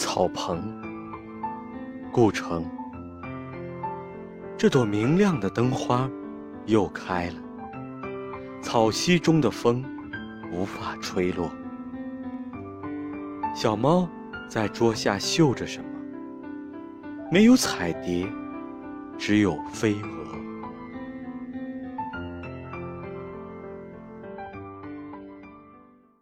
草棚故城。这朵明亮的灯花又开了草溪中的风无法吹落。小猫在桌下嗅着什么？没有彩蝶只有飞蛾。